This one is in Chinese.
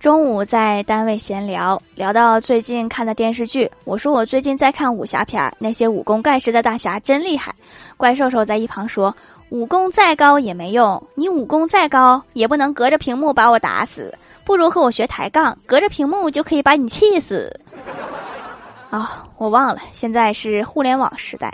中午在单位闲聊聊到最近看的电视剧我说我最近在看武侠片儿那些武功盖世的大侠真厉害怪兽兽在一旁说武功再高也没用你武功再高也不能隔着屏幕把我打死不如和我学抬杠隔着屏幕就可以把你气死。啊我忘了现在是互联网时代。